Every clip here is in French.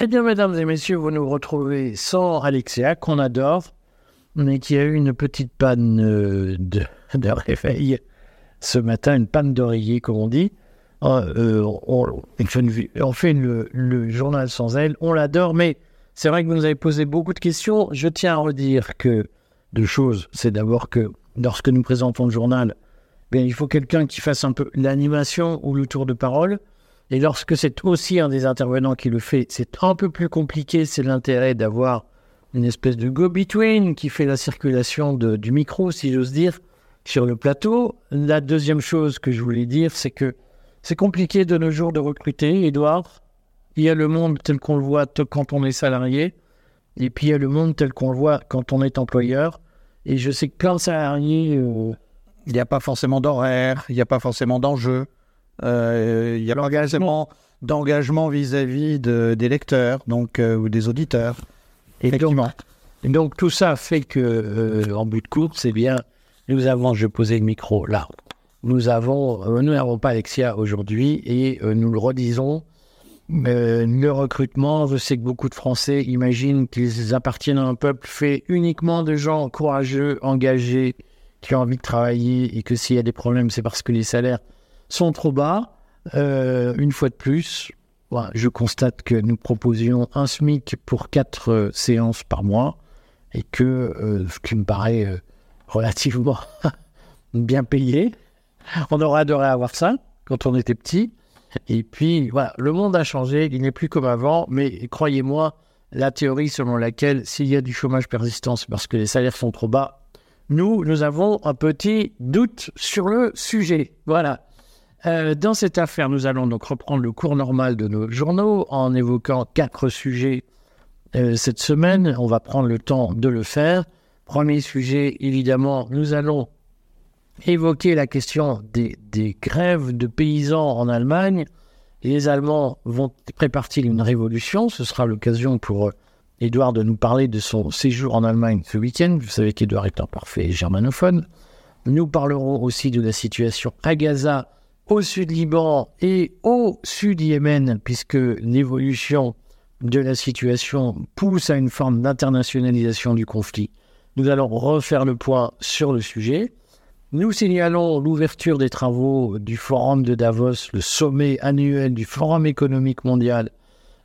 Eh bien, mesdames et messieurs, vous nous retrouvez sans Alexia, qu'on adore, mais qui a eu une petite panne euh, de, réveil ce matin, une panne d'oreiller, comme on dit. Euh, euh, on, fait le, journal sans elle, on l'adore, mais c'est vrai que vous nous avez posé beaucoup de questions. Je tiens à redire que deux choses. C'est d'abord que lorsque nous présentons le journal, bien, il faut quelqu'un qui fasse un peu l'animation ou le tour de parole. Et lorsque c'est aussi un des intervenants qui le fait, c'est un peu plus compliqué. C'est l'intérêt d'avoir une espèce de go-between qui fait la circulation du micro, si j'ose dire, sur le plateau. La deuxième chose que je voulais dire, c'est que c'est compliqué de nos jours de recruter, Edouard. Il y a le monde tel qu'on le voit quand on est salarié, et puis il y a le monde tel qu'on le voit quand on est employeur. Et je sais que plein de salariés... Euh, il n'y a pas forcément d'horaire, il n'y a pas forcément d'enjeu. Euh, il y a l'engagement d'engagement vis-à-vis de, des lecteurs donc euh, ou des auditeurs. Effectivement. Et donc tout ça fait que euh, en but de course, c'est bien. Nous avons, je posais le micro là. Nous avons, nous n'avons pas Alexia aujourd'hui et nous le redisons. euh, le recrutement, je sais que beaucoup de Français imaginent qu'ils appartiennent à un peuple fait uniquement de gens courageux, engagés, qui ont envie de travailler et que s'il y a des problèmes, c'est parce que les salaires sont trop bas. Euh, une fois de plus, je constate que nous proposions un SMIC pour quatre euh, séances par mois et que, euh, ce qui me paraît relativement bien payé, on aurait adoré avoir ça quand on était petit. Et puis, voilà, le monde a changé, il n'est plus comme avant, mais croyez-moi, la théorie selon laquelle s'il y a du chômage persistant, c'est parce que les salaires sont trop bas, nous, nous avons un petit doute sur le sujet. Voilà. Euh, dans cette affaire, nous allons donc reprendre le cours normal de nos journaux en évoquant quatre sujets euh, cette semaine. On va prendre le temps de le faire. Premier sujet, évidemment, nous allons évoquer la question des, grèves de paysans en Allemagne. Les Allemands vont préparer une révolution. Ce sera l'occasion pour euh, Édouard de nous parler de son séjour en Allemagne ce week-end. Vous savez qu'Édouard est un parfait germanophone. Nous parlerons aussi de la situation à Gaza, au sud Liban et au sud Yémen, puisque l'évolution de la situation pousse à une forme d'internationalisation du conflit. Nous allons refaire le point sur le sujet. Nous signalons l'ouverture des travaux du Forum de Davos, le sommet annuel du Forum économique mondial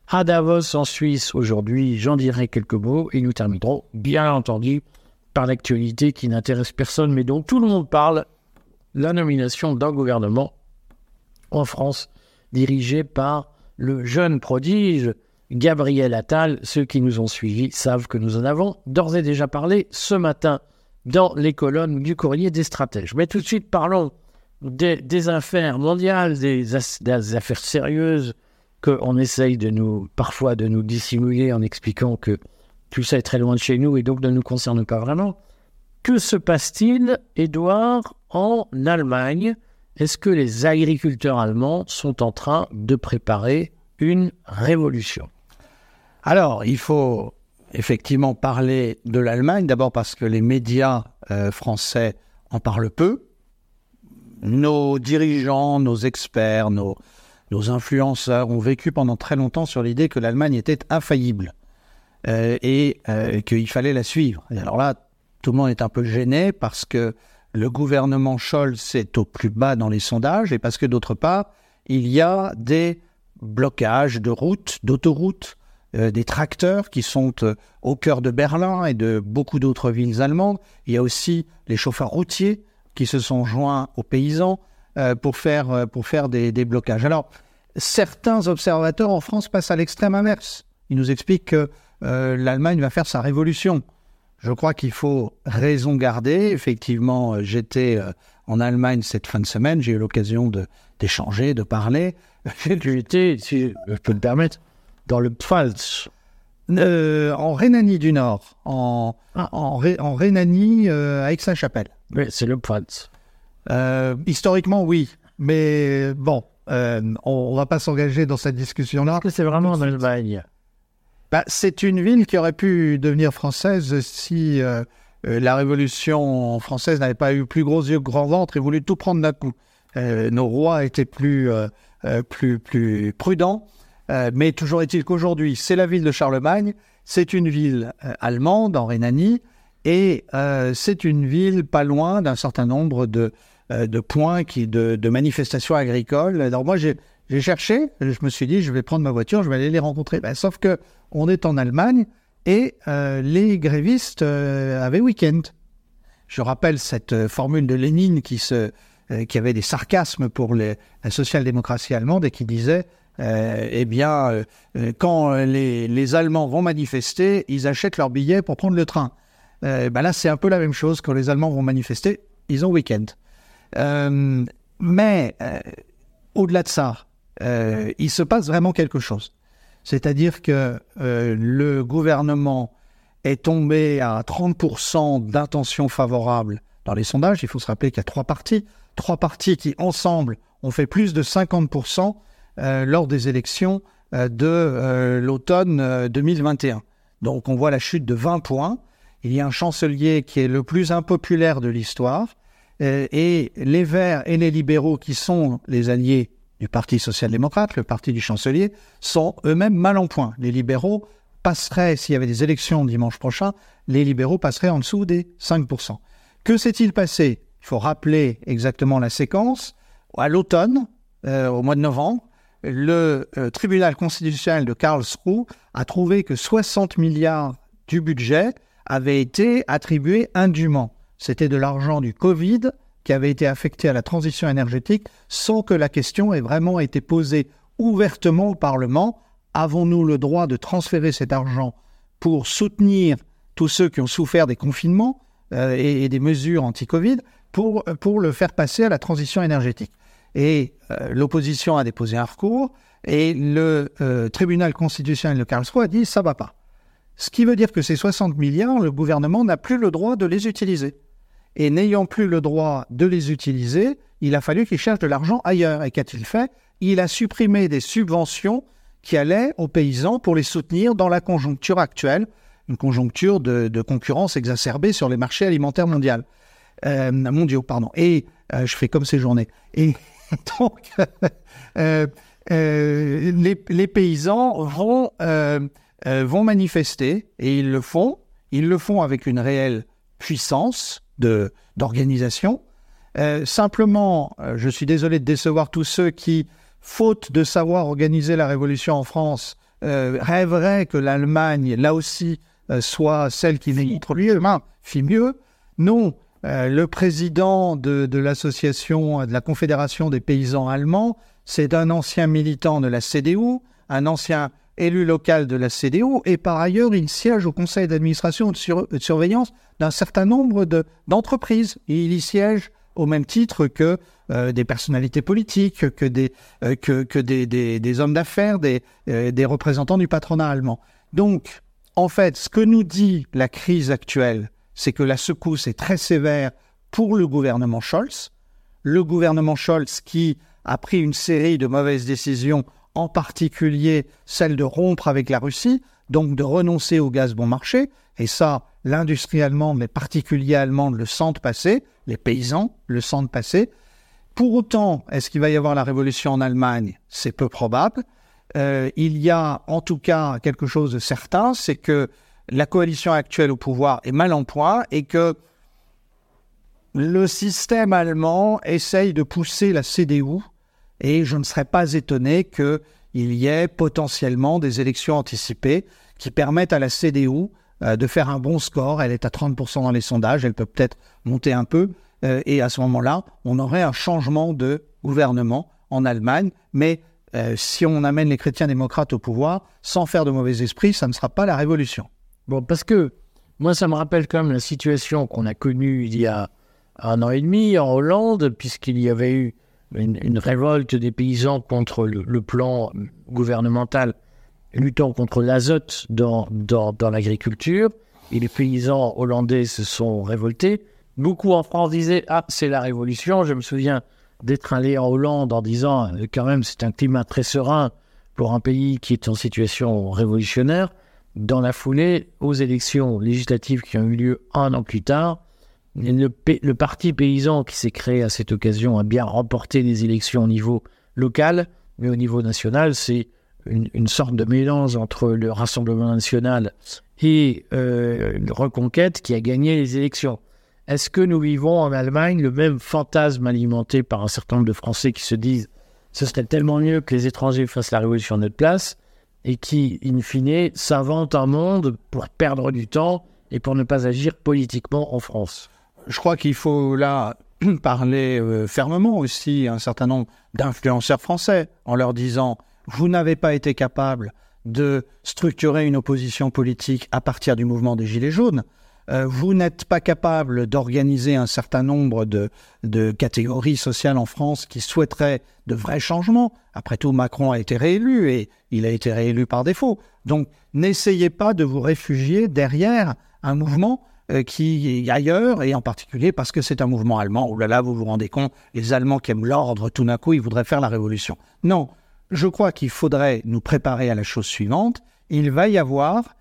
à Davos en Suisse aujourd'hui. J'en dirai quelques mots et nous terminerons, bien entendu, par l'actualité qui n'intéresse personne mais dont tout le monde parle, la nomination d'un gouvernement en France dirigé par le jeune prodige Gabriel Attal. Ceux qui nous ont suivis savent que nous en avons d'ores et déjà parlé ce matin dans les colonnes du courrier des stratèges. Mais tout de suite, parlons des, affaires mondiales, des, affaires sérieuses qu'on essaye parfois de nous dissimuler en expliquant que tout ça est très loin de chez nous et donc ne nous concerne pas vraiment. Que se passe-t-il, Édouard, en Allemagne? Est-ce que les agriculteurs allemands sont en train de préparer une révolution? Alors, il faut effectivement parler de l'Allemagne, d'abord parce que les médias euh, français en parlent peu. Nos dirigeants, nos experts, nos, influenceurs ont vécu pendant très longtemps sur l'idée que l'Allemagne était infaillible euh, et euh, qu'il fallait la suivre. Alors là, tout le monde est un peu gêné parce que le gouvernement Scholz est au plus bas dans les sondages et parce que d'autre part, il y a des blocages de routes, d'autoroutes, euh, des tracteurs qui sont euh, au cœur de Berlin et de beaucoup d'autres villes allemandes. Il y a aussi les chauffeurs routiers qui se sont joints aux paysans euh, pour faire, pour faire des, des blocages. Alors, certains observateurs en France passent à l'extrême inverse. Ils nous expliquent que l'Allemagne va faire sa révolution. Je crois qu'il faut raison garder. Effectivement, euh, j'étais euh, en Allemagne cette fin de semaine. J'ai eu l'occasion de- d'échanger, de parler. Tu étais, si je peux me permettre, dans le Pfalz. Euh, en Rhénanie du Nord, en, Ah. en, Ré- en Rhénanie euh, à Aix-la-Chapelle. Oui, c'est le Pfalz. Euh, historiquement, oui, mais bon, on, on va pas s'engager dans cette discussion-là. C'est vraiment en Allemagne? Bah, c'est une ville qui aurait pu devenir française si euh, euh, la Révolution française n'avait pas eu plus gros yeux que grand ventre et voulu tout prendre d'un coup. Euh, nos rois étaient plus, plus, plus prudents. Mais toujours est-il qu'aujourd'hui, c'est la ville de Charlemagne, c'est une ville allemande en Rhénanie, et c'est une ville pas loin d'un certain nombre de, de points qui, de, manifestations agricoles. Moi, j'ai cherché, je me suis dit, je vais prendre ma voiture, je vais aller les rencontrer. Ben, sauf que on est en Allemagne et les grévistes avaient week-end. Je rappelle cette formule de Lénine qui, avait des sarcasmes pour la social-démocratie allemande et qui disait euh, eh bien, euh, euh, quand les, Allemands vont manifester, ils achètent leurs billets pour prendre le train. ben là, c'est un peu la même chose. Quand les Allemands vont manifester, ils ont week-end. mais au-delà de ça, il se passe vraiment quelque chose. C'est-à-dire que le gouvernement est tombé à 30% d'intention favorable dans les sondages. Il faut se rappeler qu'il y a trois partis. Trois partis qui, ensemble, ont fait plus de 50% euh, lors des élections euh, de euh, l'automne 2021. Donc on voit la chute de 20 points. Il y a un chancelier qui est le plus impopulaire de l'histoire. et les Verts et les libéraux, qui sont les alliés du Parti social-démocrate, le parti du chancelier, sont eux-mêmes mal en point. Les libéraux passeraient, s'il y avait des élections dimanche prochain, les libéraux passeraient en dessous des 5%. Que s'est-il passé? Il faut rappeler exactement la séquence. À l'automne, au mois de novembre, le euh, tribunal constitutionnel de Karlsruhe a trouvé que 60 milliards du budget avaient été attribués indûment. C'était de l'argent du Covid qui avait été affecté à la transition énergétique sans que la question ait vraiment été posée ouvertement au Parlement. Avons-nous le droit de transférer cet argent pour soutenir tous ceux qui ont souffert des confinements euh, et, des mesures anti-Covid pour, pour le faire passer à la transition énergétique? Et euh, l'opposition a déposé un recours et le euh, tribunal constitutionnel de Karlsruhe a dit ça va pas. Ce qui veut dire que ces 60 milliards, le gouvernement n'a plus le droit de les utiliser. Et n'ayant plus le droit de les utiliser, il a fallu qu'il cherche de l'argent ailleurs. Et qu'a-t-il fait? Il a supprimé des subventions qui allaient aux paysans pour les soutenir dans la conjoncture actuelle, une conjoncture de, concurrence exacerbée sur les marchés alimentaires mondiaux. Euh, mondiaux. Pardon. Et je fais comme ces journées. Et Donc, euh, euh, les, paysans vont, euh, vont manifester et ils le font. Ils le font avec une réelle puissance d'organisation. simplement, je suis désolé de décevoir tous ceux qui, faute de savoir organiser la révolution en France, rêveraient que l'Allemagne, là aussi, soit celle qui lui main fit mieux. Non, euh, le président de, l'association, de la Confédération des paysans allemands, c'est un ancien militant de la CDU, un ancien élu local de la CDU, et par ailleurs, il siège au conseil d'administration de, de, surveillance d'un certain nombre d'entreprises. il y siège au même titre que euh, des personnalités politiques, que des, euh, hommes d'affaires, des, des représentants du patronat allemand. Donc, en fait, ce que nous dit la crise actuelle, c'est que la secousse est très sévère pour le gouvernement Scholz. Le gouvernement Scholz qui a pris une série de mauvaises décisions, en particulier celle de rompre avec la Russie, donc de renoncer au gaz bon marché. Et ça, l'industrie allemande, les particuliers allemands le sentent passer, les paysans le sentent passer. Pour autant, est-ce qu'il va y avoir la révolution en Allemagne? C'est peu probable. Euh, il y a en tout cas quelque chose de certain, c'est que la coalition actuelle au pouvoir est mal en point et que le système allemand essaye de pousser la CDU et je ne serais pas étonné qu'il y ait potentiellement des élections anticipées qui permettent à la CDU euh, de faire un bon score. Elle est à 30% dans les sondages, elle peut peut-être monter un peu. Euh, et à ce moment-là, on aurait un changement de gouvernement en Allemagne. Mais euh, si on amène les chrétiens démocrates au pouvoir, sans faire de mauvais esprit, ça ne sera pas la révolution. Bon, parce que moi, ça me rappelle quand même la situation qu'on a connue il y a un an et demi en Hollande, puisqu'il y avait eu une, révolte des paysans contre le, plan gouvernemental luttant contre l'azote dans, dans, dans l'agriculture. Et les paysans hollandais se sont révoltés. Beaucoup en France disaient Ah, c'est la révolution. Je me souviens d'être allé en Hollande en disant euh, Quand même, c'est un climat très serein pour un pays qui est en situation révolutionnaire dans la foulée aux élections législatives qui ont eu lieu un an plus tard. Le, le parti paysan qui s'est créé à cette occasion a bien remporté les élections au niveau local, mais au niveau national, c'est une, sorte de mélange entre le Rassemblement national et euh, Reconquête qui a gagné les élections. Est-ce que nous vivons en Allemagne le même fantasme alimenté par un certain nombre de Français qui se disent ce serait tellement mieux que les étrangers fassent la révolution à notre place et qui, in fine, s'inventent un monde pour perdre du temps et pour ne pas agir politiquement en France? Je crois qu'il faut là parler euh, fermement aussi à un certain nombre d'influenceurs français en leur disant vous n'avez pas été capable de structurer une opposition politique à partir du mouvement des Gilets jaunes. Euh, vous n'êtes pas capable d'organiser un certain nombre de, de, catégories sociales en France qui souhaiteraient de vrais changements. Après tout, Macron a été réélu et il a été réélu par défaut. Donc, n'essayez pas de vous réfugier derrière un mouvement qui est ailleurs, et en particulier parce que c'est un mouvement allemand. Oh là là, vous vous rendez compte, les Allemands qui aiment l'ordre, tout d'un coup, ils voudraient faire la révolution. Non, je crois qu'il faudrait nous préparer à la chose suivante. Il va y avoir,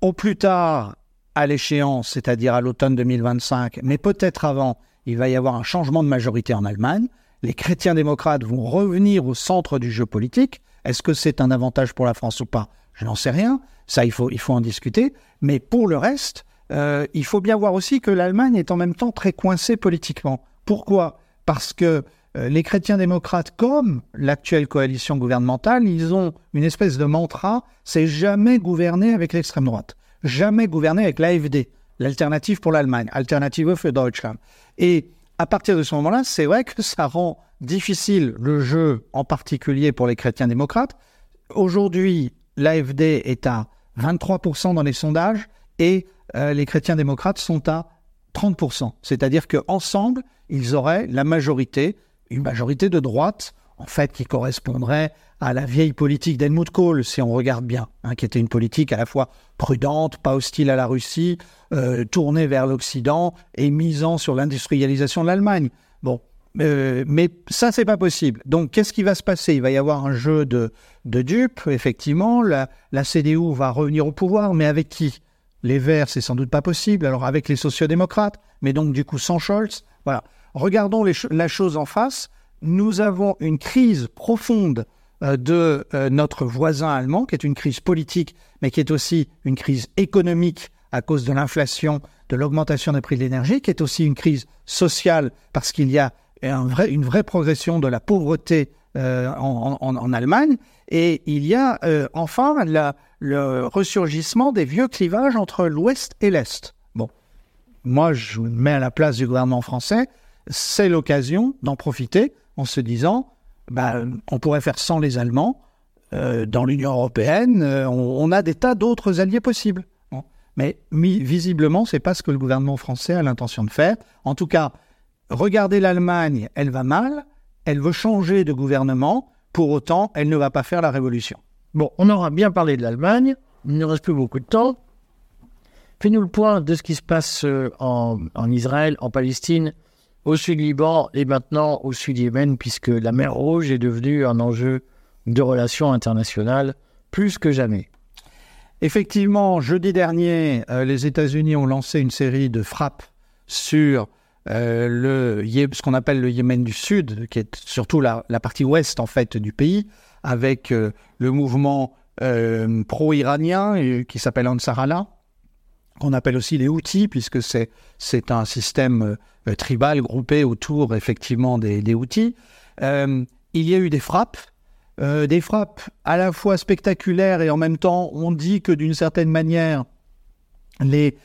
au plus tard, à l'échéance, c'est-à-dire à, l'automne 2025, mais peut-être avant, il va y avoir un changement de majorité en Allemagne. Les chrétiens démocrates vont revenir au centre du jeu politique. Est-ce que c'est un avantage pour la France ou pas? Je n'en sais rien. Ça, il faut, il faut en discuter. Mais pour le reste, euh, il faut bien voir aussi que l'Allemagne est en même temps très coincée politiquement. Pourquoi? Parce que euh, les chrétiens démocrates, comme l'actuelle coalition gouvernementale, ils ont une espèce de mantra, c'est jamais gouverner avec l'extrême droite jamais gouverné avec l'AFD, l'alternative pour l'Allemagne, Alternative für Deutschland. Et à partir de ce moment-là, c'est vrai que ça rend difficile le jeu, en particulier pour les chrétiens démocrates. Aujourd'hui, l'AFD est à 23% dans les sondages et euh, les chrétiens démocrates sont à 30%. C'est-à-dire qu'ensemble, ils auraient la majorité, une majorité de droite, en fait, qui correspondrait à la vieille politique d'Helmut Kohl, si on regarde bien, hein, qui était une politique à la fois prudente, pas hostile à la Russie, euh, tournée vers l'Occident et misant sur l'industrialisation de l'Allemagne. Bon, euh, mais ça, c'est pas possible. Donc, qu'est-ce qui va se passer? Il va y avoir un jeu de, dupes, effectivement. La CDU va revenir au pouvoir, mais avec qui? Les Verts, c'est sans doute pas possible. Alors, avec les sociodémocrates, mais donc, du coup, sans Scholz. Voilà. Regardons la chose en face nous avons une crise profonde euh, de euh, notre voisin allemand, qui est une crise politique, mais qui est aussi une crise économique à cause de l'inflation, de l'augmentation des prix de l'énergie, qui est aussi une crise sociale parce qu'il y a une vraie progression de la pauvreté euh, en, Allemagne. Et il y a enfin le ressurgissement des vieux clivages entre l'Ouest et l'Est. Bon, moi je me mets à la place du gouvernement français, c'est l'occasion d'en profiter en se disant, bah, on pourrait faire sans les Allemands. Euh, dans l'Union européenne, euh, on, a des tas d'autres alliés possibles. Mais visiblement, c'est pas ce que le gouvernement français a l'intention de faire. En tout cas, regardez l'Allemagne, elle va mal, elle veut changer de gouvernement, pour autant, elle ne va pas faire la révolution. Bon, on aura bien parlé de l'Allemagne, il ne reste plus beaucoup de temps. Fais-nous le point de ce qui se passe euh, en, en Israël, en Palestine, au sud Liban et maintenant au sud Yémen, puisque la mer Rouge est devenue un enjeu de relations internationales plus que jamais. Effectivement, jeudi dernier, euh, les États-Unis ont lancé une série de frappes sur euh, le, ce qu'on appelle le Yémen du Sud, qui est surtout la, partie ouest en fait du pays, avec euh, le mouvement pro-iranien qui s'appelle Ansar Allah, qu'on appelle aussi les Houthis, puisque c'est, un système euh, tribal groupé autour effectivement des, des Houthis. Euh, il y a eu des frappes, euh, des frappes à la fois spectaculaires et en même temps on dit que d'une certaine manière les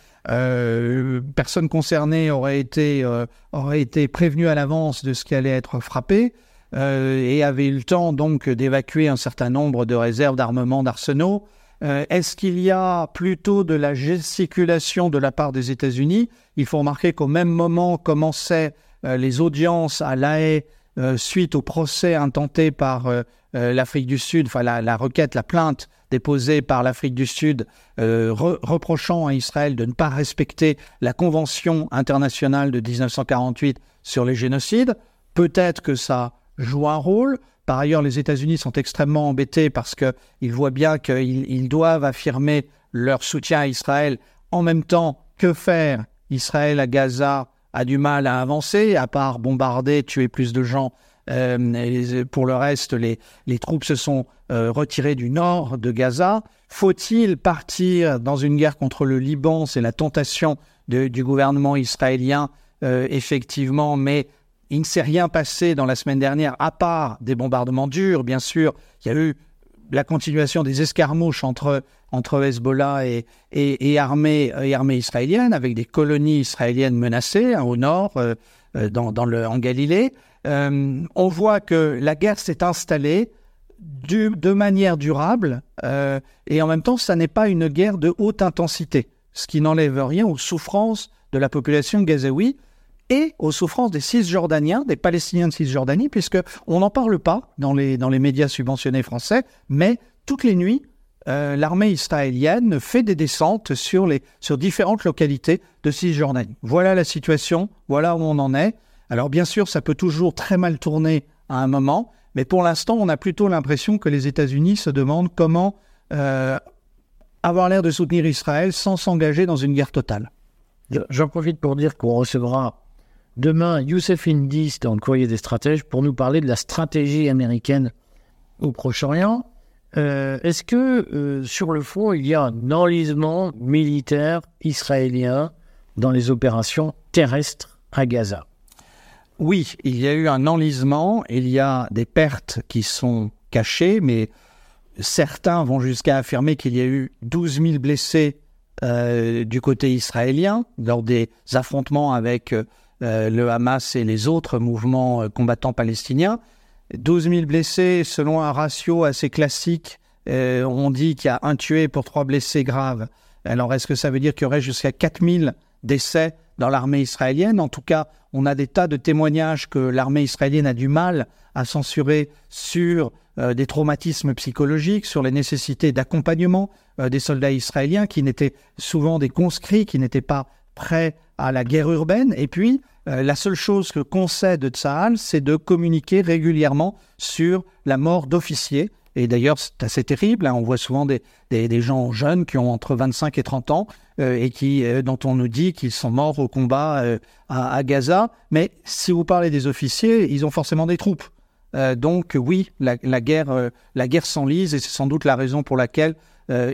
personnes concernées auraient été, auraient été prévenues à l'avance de ce qui allait être frappé. et avaient eu le temps donc d'évacuer un certain nombre de réserves d'armement, d'arsenaux. Euh, est-ce qu'il y a plutôt de la gesticulation de la part des États-Unis? Il faut remarquer qu'au même moment commençaient euh, les audiences à La Haye euh, suite au procès intenté par l'Afrique du Sud, enfin la, requête, la plainte déposée par l'Afrique du Sud reprochant à Israël de ne pas respecter la Convention internationale de 1948 sur les génocides. Peut-être que ça joue un rôle. Par ailleurs, les États-Unis sont extrêmement embêtés parce qu'ils voient bien qu'ils doivent affirmer leur soutien à Israël. En même temps, que faire? Israël à Gaza a du mal à avancer, à part bombarder, tuer plus de gens pour le reste, les, troupes se sont retirées du nord de Gaza. Faut-il partir dans une guerre contre le Liban? C'est la tentation du gouvernement israélien, effectivement, mais il ne s'est rien passé dans la semaine dernière, à part des bombardements durs, bien sûr. Il y a eu la continuation des escarmouches entre, entre Hezbollah et, et, armée, armée israélienne, avec des colonies israéliennes menacées hein, au nord, euh, euh, dans, dans, le, en Galilée. Euh, on voit que la guerre s'est installée de manière durable, et en même temps, ça n'est pas une guerre de haute intensité, ce qui n'enlève rien aux souffrances de la population gazaoui et aux souffrances des Cisjordaniens, des Palestiniens de Cisjordanie, puisque on n'en parle pas dans les, dans les médias subventionnés français, mais toutes les nuits, euh, l'armée israélienne fait des descentes sur, les, sur différentes localités de Cisjordanie. Voilà la situation, voilà où on en est. Alors bien sûr, ça peut toujours très mal tourner à un moment, mais pour l'instant, on a plutôt l'impression que les États-Unis se demandent comment euh, avoir l'air de soutenir Israël sans s'engager dans une guerre totale. J'en profite pour dire qu'on recevra Demain, Youssef Indis dans le courrier des stratèges pour nous parler de la stratégie américaine au Proche-Orient. Euh, est-ce que euh, sur le fond, il y a un enlisement militaire israélien dans les opérations terrestres à Gaza? Oui, il y a eu un enlisement, il y a des pertes qui sont cachées, mais certains vont jusqu'à affirmer qu'il y a eu 12 000 blessés euh, du côté israélien lors des affrontements avec euh, le Hamas et les autres mouvements euh, combattants palestiniens. 12 000 blessés selon un ratio assez classique. On dit qu'il y a un tué pour trois blessés graves. Alors est-ce que ça veut dire qu'il y aurait jusqu'à 4 000 décès dans l'armée israélienne En tout cas, on a des tas de témoignages que l'armée israélienne a du mal à censurer sur des traumatismes psychologiques, sur les nécessités d'accompagnement des soldats israéliens qui n'étaient souvent des conscrits, qui n'étaient pas prêts à la guerre urbaine. Et puis, euh, la seule chose que concède Tsahal, c'est de communiquer régulièrement sur la mort d'officiers. Et d'ailleurs, c'est assez terrible. Hein. On voit souvent des, des, gens jeunes qui ont entre 25 et 30 ans euh, et qui, euh, dont on nous dit qu'ils sont morts au combat à, Gaza. Mais si vous parlez des officiers, ils ont forcément des troupes. donc oui, la, guerre, la guerre s'enlise et c'est sans doute la raison pour laquelle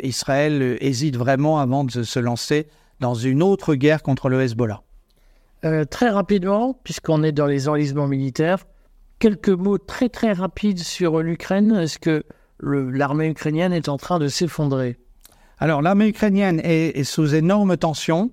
Israël hésite vraiment avant de se lancer dans une autre guerre contre le Hezbollah. Euh, très rapidement, puisqu'on est dans les enlisements militaires, quelques mots très très rapides sur l'Ukraine. Est-ce que l'armée ukrainienne est en train de s'effondrer? Alors l'armée ukrainienne est, sous énorme tension.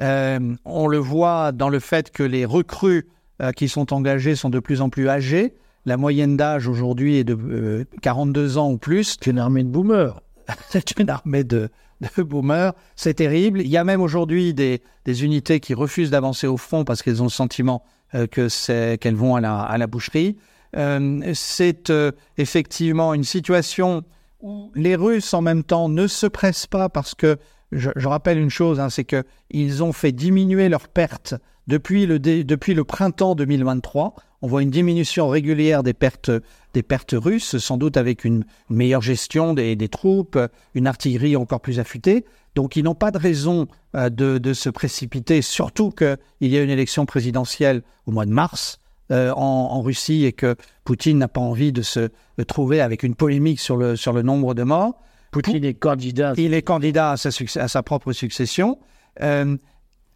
Euh, on le voit dans le fait que les recrues euh, qui sont engagées sont de plus en plus âgées. La moyenne d'âge aujourd'hui est de 42 ans ou plus. C'est une armée de boomers. C'est une armée de, de boomers. C'est terrible. Il y a même aujourd'hui des, unités qui refusent d'avancer au front parce qu'elles ont le sentiment euh, que c'est qu'elles vont à la, à la boucherie. Euh, c'est euh, effectivement une situation où les Russes en même temps ne se pressent pas parce que je, rappelle une chose, hein, c'est que ils ont fait diminuer leurs pertes depuis le, depuis le printemps 2023. On voit une diminution régulière des pertes, des pertes russes, sans doute avec une, meilleure gestion des, troupes, une artillerie encore plus affûtée. Donc ils n'ont pas de raison euh, de, se précipiter, surtout qu'il y a une élection présidentielle au mois de mars euh, en, Russie et que Poutine n'a pas envie de se trouver avec une polémique sur le, sur le nombre de morts. Poutine est candidat. Il est candidat à sa, à sa propre succession. Euh,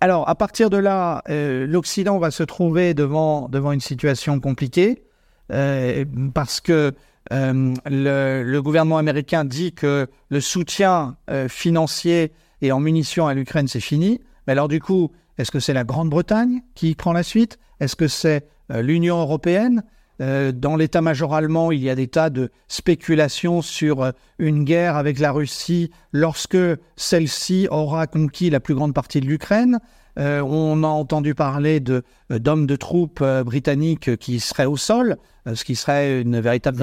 alors, à partir de là, euh, l'Occident va se trouver devant, une situation compliquée euh, parce que euh, le, gouvernement américain dit que le soutien financier et en munitions à l'Ukraine, c'est fini. Mais alors, du coup, est-ce que c'est la Grande-Bretagne qui prend la suite? Est-ce que c'est l'Union européenne? Euh, dans l'état-major allemand, il y a des tas de spéculations sur euh, une guerre avec la Russie lorsque celle-ci aura conquis la plus grande partie de l'Ukraine. Euh, on a entendu parler de d'hommes de troupes britanniques qui seraient au sol, ce qui serait une véritable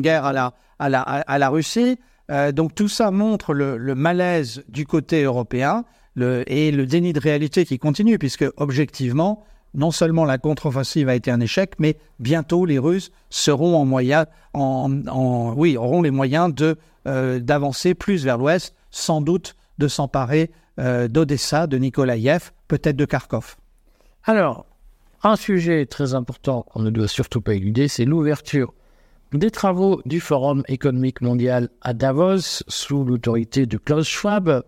guerre à la, à la, à la Russie. donc tout ça montre le, malaise du côté européen et le déni de réalité qui continue, puisque objectivement, non seulement la contre-offensive a été un échec, mais bientôt les Russes seront en moyen, auront les moyens euh, d'avancer plus vers l'ouest, sans doute de s'emparer euh, d'Odessa, de Nikolaïev, peut-être de Kharkov. Alors, Un sujet très important qu'on ne doit surtout pas éluder, c'est l'ouverture des travaux du Forum économique mondial à Davos sous l'autorité de Klaus Schwab.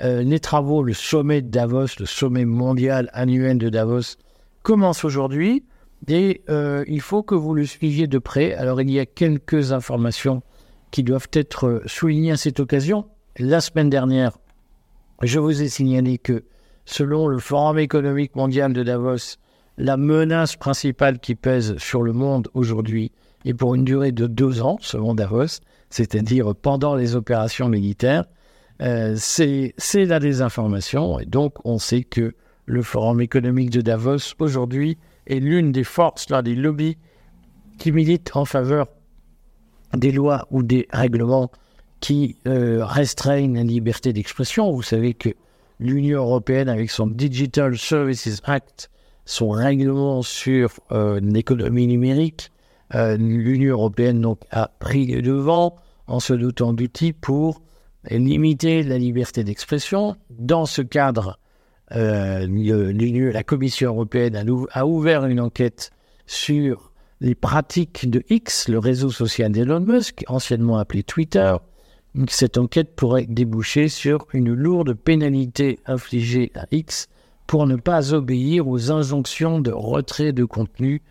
Euh, les travaux, le sommet de Davos, le sommet mondial annuel de Davos, commencent aujourd'hui et euh, il faut que vous le suiviez de près. Alors il y a quelques informations qui doivent être soulignées à cette occasion. La semaine dernière, je vous ai signalé que selon le Forum économique mondial de Davos, la menace principale qui pèse sur le monde aujourd'hui est pour une durée de deux ans, selon Davos, c'est-à-dire pendant les opérations militaires. Euh, c'est la désinformation. Et donc, on sait que le Forum économique de Davos, aujourd'hui, est l'une des forces, l'un des lobbies qui militent en faveur des lois ou des règlements qui euh, restreignent la liberté d'expression. Vous savez que l'Union européenne, avec son Digital Services Act, son règlement sur euh, l'économie numérique, euh, l'Union européenne donc, a pris le devant en se dotant d'outils pour limiter la liberté d'expression. Dans ce cadre, euh, la Commission européenne a, ouvert une enquête sur les pratiques de X, le réseau social d'Elon Musk, anciennement appelé Twitter. Cette enquête pourrait déboucher sur une lourde pénalité infligée à X pour ne pas obéir aux injonctions de retrait de contenu,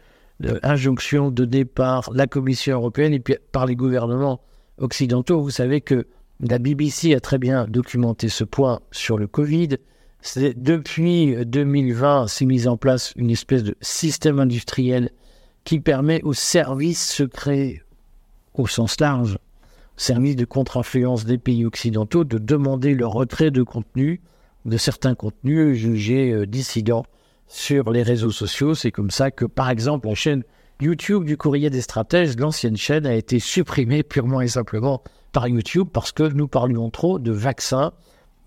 injonctions de départ, la Commission européenne et par les gouvernements occidentaux. Vous savez que la BBC a très bien documenté ce point sur le Covid. Depuis 2020, s'est mise en place une espèce de système industriel qui permet aux services secrets au sens large, services de contre-influence des pays occidentaux, de demander le retrait de contenu de certains contenus jugés euh, dissidents sur les réseaux sociaux. C'est comme ça que, par exemple, la chaîne YouTube du Courrier des Stratèges, l'ancienne chaîne, a été supprimée purement et simplement par YouTube parce que nous parlions trop de vaccins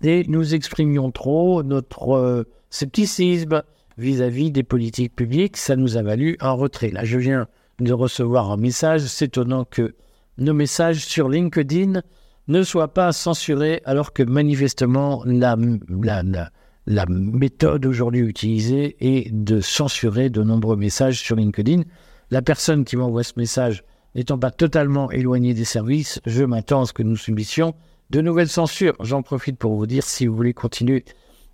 et nous exprimions trop notre euh, scepticisme vis-à-vis des politiques publiques. Ça nous a valu un retrait. Là, je viens de recevoir un message. C'est étonnant que nos messages sur LinkedIn ne soit pas censuré alors que manifestement la, la, méthode aujourd'hui utilisée est de censurer de nombreux messages sur LinkedIn. La personne qui m'envoie ce message n'étant pas totalement éloignée des services, je m'attends à ce que nous subissions de nouvelles censures. J'en profite pour vous dire, si vous voulez continuer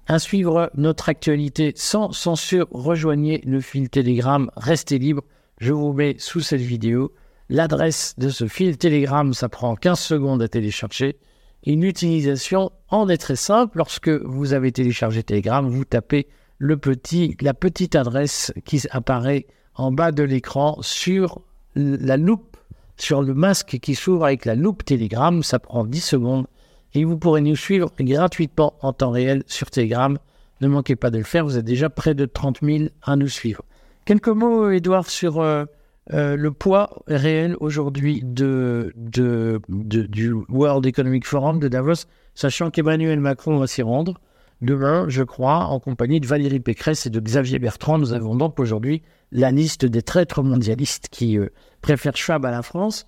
à suivre notre actualité sans censure, rejoignez le fil Telegram, restez libre. Je vous mets sous cette vidéo L'adresse de ce fil Telegram, ça prend 15 secondes à télécharger. Une utilisation en est très simple. Lorsque vous avez téléchargé Telegram, vous tapez la petite adresse qui apparaît en bas de l'écran sur la loupe, sur le masque qui s'ouvre avec la loupe Telegram. Ça prend 10 secondes et vous pourrez nous suivre gratuitement en temps réel sur Telegram. Ne manquez pas de le faire, vous êtes déjà près de 30 000 à nous suivre. Quelques mots, Edouard, sur euh, euh, le poids réel aujourd'hui de, du World Economic Forum de Davos, sachant qu'Emmanuel Macron va s'y rendre demain, je crois, en compagnie de Valérie Pécresse et de Xavier Bertrand. Nous avons donc aujourd'hui la liste des traîtres mondialistes qui euh, préfèrent Schwab à la France.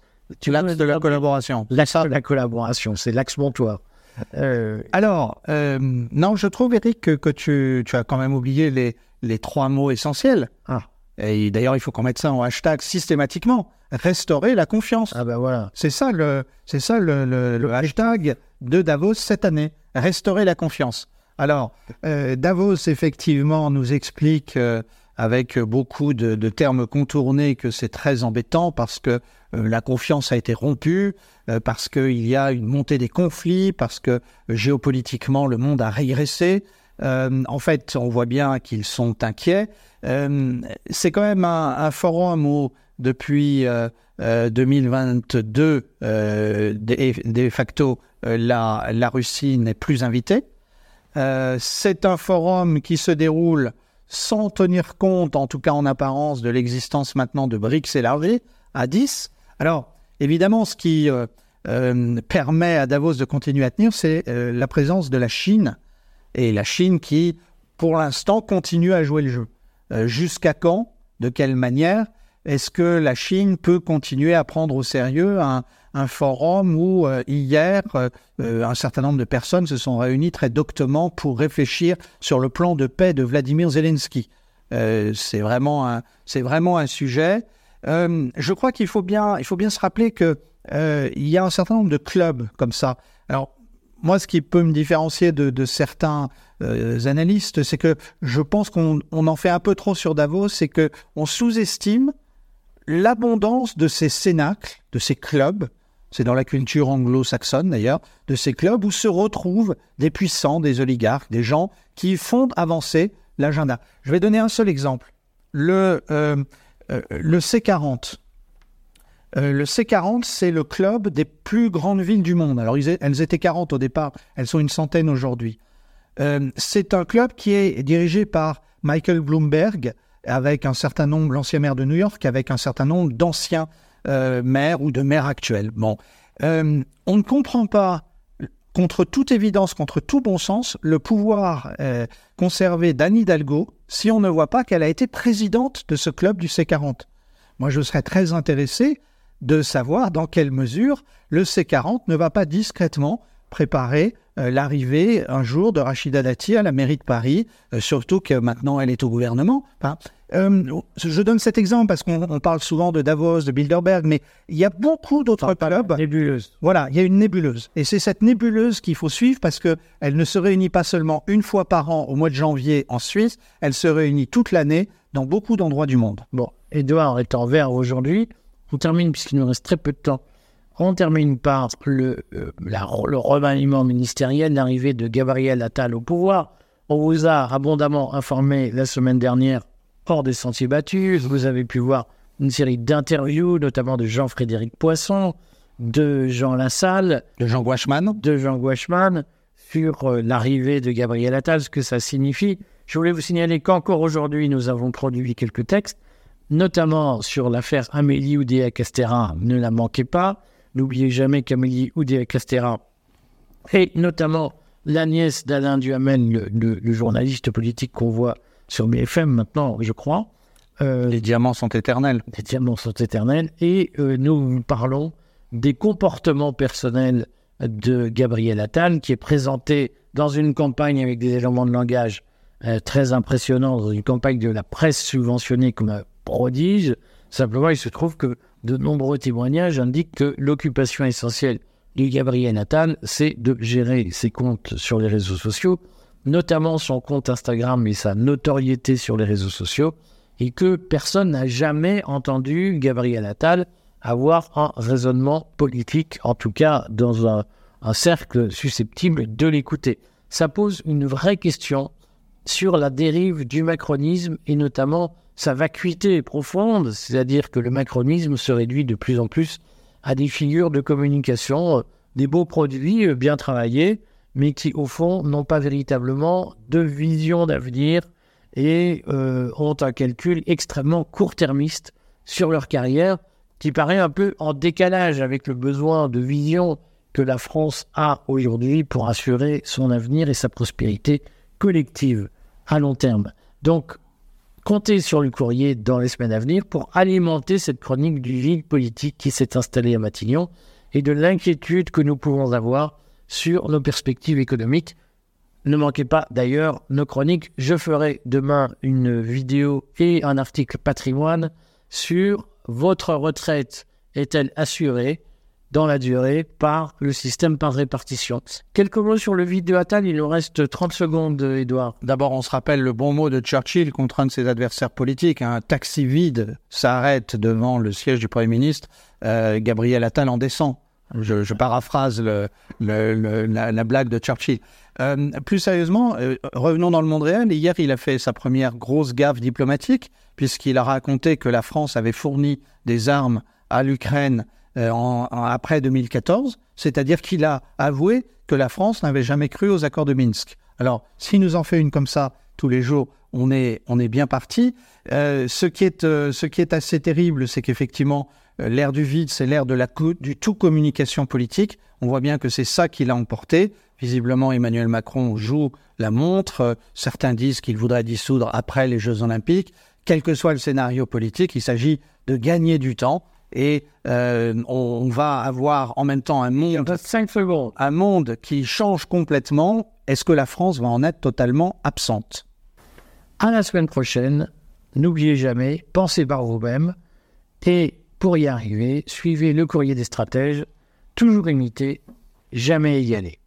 L'axe de la collaboration. L'axe de la collaboration, c'est l'axe montoir. Euh, Alors, non, je trouve, Eric, que, que tu, tu, as quand même oublié les, les trois mots essentiels. Ah. Et d'ailleurs, il faut qu'on mette ça en hashtag systématiquement. Restaurer la confiance. Ah ben voilà. C'est ça le, c'est ça le, le, hashtag de Davos cette année. Restaurer la confiance. Alors, euh, Davos effectivement nous explique euh, avec beaucoup de, termes contournés que c'est très embêtant parce que euh, la confiance a été rompue, parce qu'il y a une montée des conflits, parce que géopolitiquement le monde a régressé. en fait, on voit bien qu'ils sont inquiets. Euh, c'est quand même un, forum où, depuis 2022, euh, euh, de, facto, la, Russie n'est plus invitée. c'est un forum qui se déroule sans tenir compte, en tout cas en apparence, de l'existence maintenant de BRICS élargis à 10. Alors, évidemment, ce qui permet à Davos de continuer à tenir, c'est la présence de la Chine. Et la Chine qui, pour l'instant, continue à jouer le jeu. Euh, jusqu'à quand, de quelle manière? Est-ce que la Chine peut continuer à prendre au sérieux un, forum où euh, hier euh, un certain nombre de personnes se sont réunies très doctement pour réfléchir sur le plan de paix de Vladimir Zelensky c'est vraiment un, c'est vraiment un sujet. je crois qu'il faut bien, il faut bien se rappeler que il y a un certain nombre de clubs comme ça. Alors moi, ce qui peut me différencier de, certains analystes, c'est que je pense qu'on en fait un peu trop sur Davos, c'est que on sous-estime l'abondance de ces cénacles, de ces clubs, c'est dans la culture anglo-saxonne d'ailleurs, de ces clubs où se retrouvent des puissants, des oligarques, des gens qui font avancer l'agenda. Je vais donner un seul exemple. Le, euh, euh, le C40. Euh, le C40, c'est le club des plus grandes villes du monde. Alors, elles étaient 40 au départ, elles sont une centaine aujourd'hui. c'est un club qui est dirigé par Michael Bloomberg, avec un certain nombre, l'ancien maire de New York, avec un certain nombre d'anciens euh, maires ou de maires actuels. Bon, euh, on ne comprend pas, contre toute évidence, contre tout bon sens, le pouvoir euh, conservé d'Anne Hidalgo si on ne voit pas qu'elle a été présidente de ce club du C40. Moi, je serais très intéressé de savoir dans quelle mesure le C40 ne va pas discrètement préparer euh, l'arrivée un jour de Rachida Dati à la mairie de Paris, euh, surtout que maintenant elle est au gouvernement. Euh, je donne cet exemple parce qu'on parle souvent de Davos, de Bilderberg, mais il y a beaucoup d'autres clubs. Nébuleuse. Voilà, il y a une nébuleuse. Et c'est cette nébuleuse qu'il faut suivre parce qu'elle ne se réunit pas seulement une fois par an au mois de janvier en Suisse, elle se réunit toute l'année dans beaucoup d'endroits du monde. Bon, Edouard est en vert aujourd'hui. On termine puisqu'il nous reste très peu de temps on termine par le, euh, le remaniement ministériel, l'arrivée de Gabriel Attal au pouvoir. On vous a abondamment informé la semaine dernière hors des sentiers battus. Vous avez pu voir une série d'interviews, notamment de Jean-Frédéric Poisson, de Jean Lassalle, de Jean Guachman, de Jean Guachman sur euh, l'arrivée de Gabriel Attal, ce que ça signifie. Je voulais vous signaler qu'encore aujourd'hui, nous avons produit quelques textes, notamment sur l'affaire Amélie Oudéa-Castera. Ne la manquez pas. N'oubliez jamais qu'Amélie Oudéa-Castera et notamment la nièce d'Alain Duhamel, le, journaliste politique qu'on voit sur BFM maintenant, je crois. Euh, les diamants sont éternels. Les diamants sont éternels. Et euh, nous parlons des comportements personnels de Gabriel Attal, qui est présenté dans une campagne avec des éléments de langage euh, très impressionnants, dans une campagne de la presse subventionnée comme un prodige. Simplement, il se trouve que de nombreux témoignages indiquent que l'occupation essentielle du Gabriel Nathan, c'est de gérer ses comptes sur les réseaux sociaux, notamment son compte Instagram et sa notoriété sur les réseaux sociaux, et que personne n'a jamais entendu Gabriel Attal avoir un raisonnement politique, en tout cas dans un, un cercle susceptible de l'écouter. Ça pose une vraie question sur la dérive du macronisme et notamment sa vacuité profonde, c'est-à-dire que le macronisme se réduit de plus en plus à des figures de communication, euh, des beaux produits euh, bien travaillés, mais qui au fond n'ont pas véritablement de vision d'avenir et euh, ont un calcul extrêmement court-termiste sur leur carrière, qui paraît un peu en décalage avec le besoin de vision que la France a aujourd'hui pour assurer son avenir et sa prospérité collective à long terme. Donc Comptez sur le courrier dans les semaines à venir pour alimenter cette chronique du vide politique qui s'est installé à Matignon et de l'inquiétude que nous pouvons avoir sur nos perspectives économiques. Ne manquez pas d'ailleurs nos chroniques. Je ferai demain une vidéo et un article patrimoine sur votre retraite est-elle assurée? Dans la durée par le système par répartition. Quelques mots sur le vide de Attal, il nous reste 30 secondes, Edouard. D'abord, on se rappelle le bon mot de Churchill contre un de ses adversaires politiques. Un taxi vide s'arrête devant le siège du Premier ministre. Euh, Gabriel Attal en descend. Je, paraphrase la, blague de Churchill. Euh, plus sérieusement, euh, revenons dans le monde réel. Hier, il a fait sa première grosse gaffe diplomatique, puisqu'il a raconté que la France avait fourni des armes à l'Ukraine euh, après 2014, c'est-à-dire qu'il a avoué que la France n'avait jamais cru aux accords de Minsk. Alors, s'il nous en fait une comme ça tous les jours, on est, bien parti. Euh, ce, qui est, euh, ce qui est assez terrible, c'est qu'effectivement, l'ère du vide, c'est l'ère du tout communication politique. On voit bien que c'est ça qui l'a emporté. Visiblement, Emmanuel Macron joue la montre. Certains disent qu'il voudrait dissoudre après les Jeux Olympiques. Quel que soit le scénario politique, il s'agit de gagner du temps et euh, on, va avoir en même temps un monde, un monde qui change complètement. Est-ce que la France va en être totalement absente? À la semaine prochaine. N'oubliez jamais, pensez par vous-même. Et pour y arriver, suivez le courrier des stratèges, toujours imiter, jamais égaler.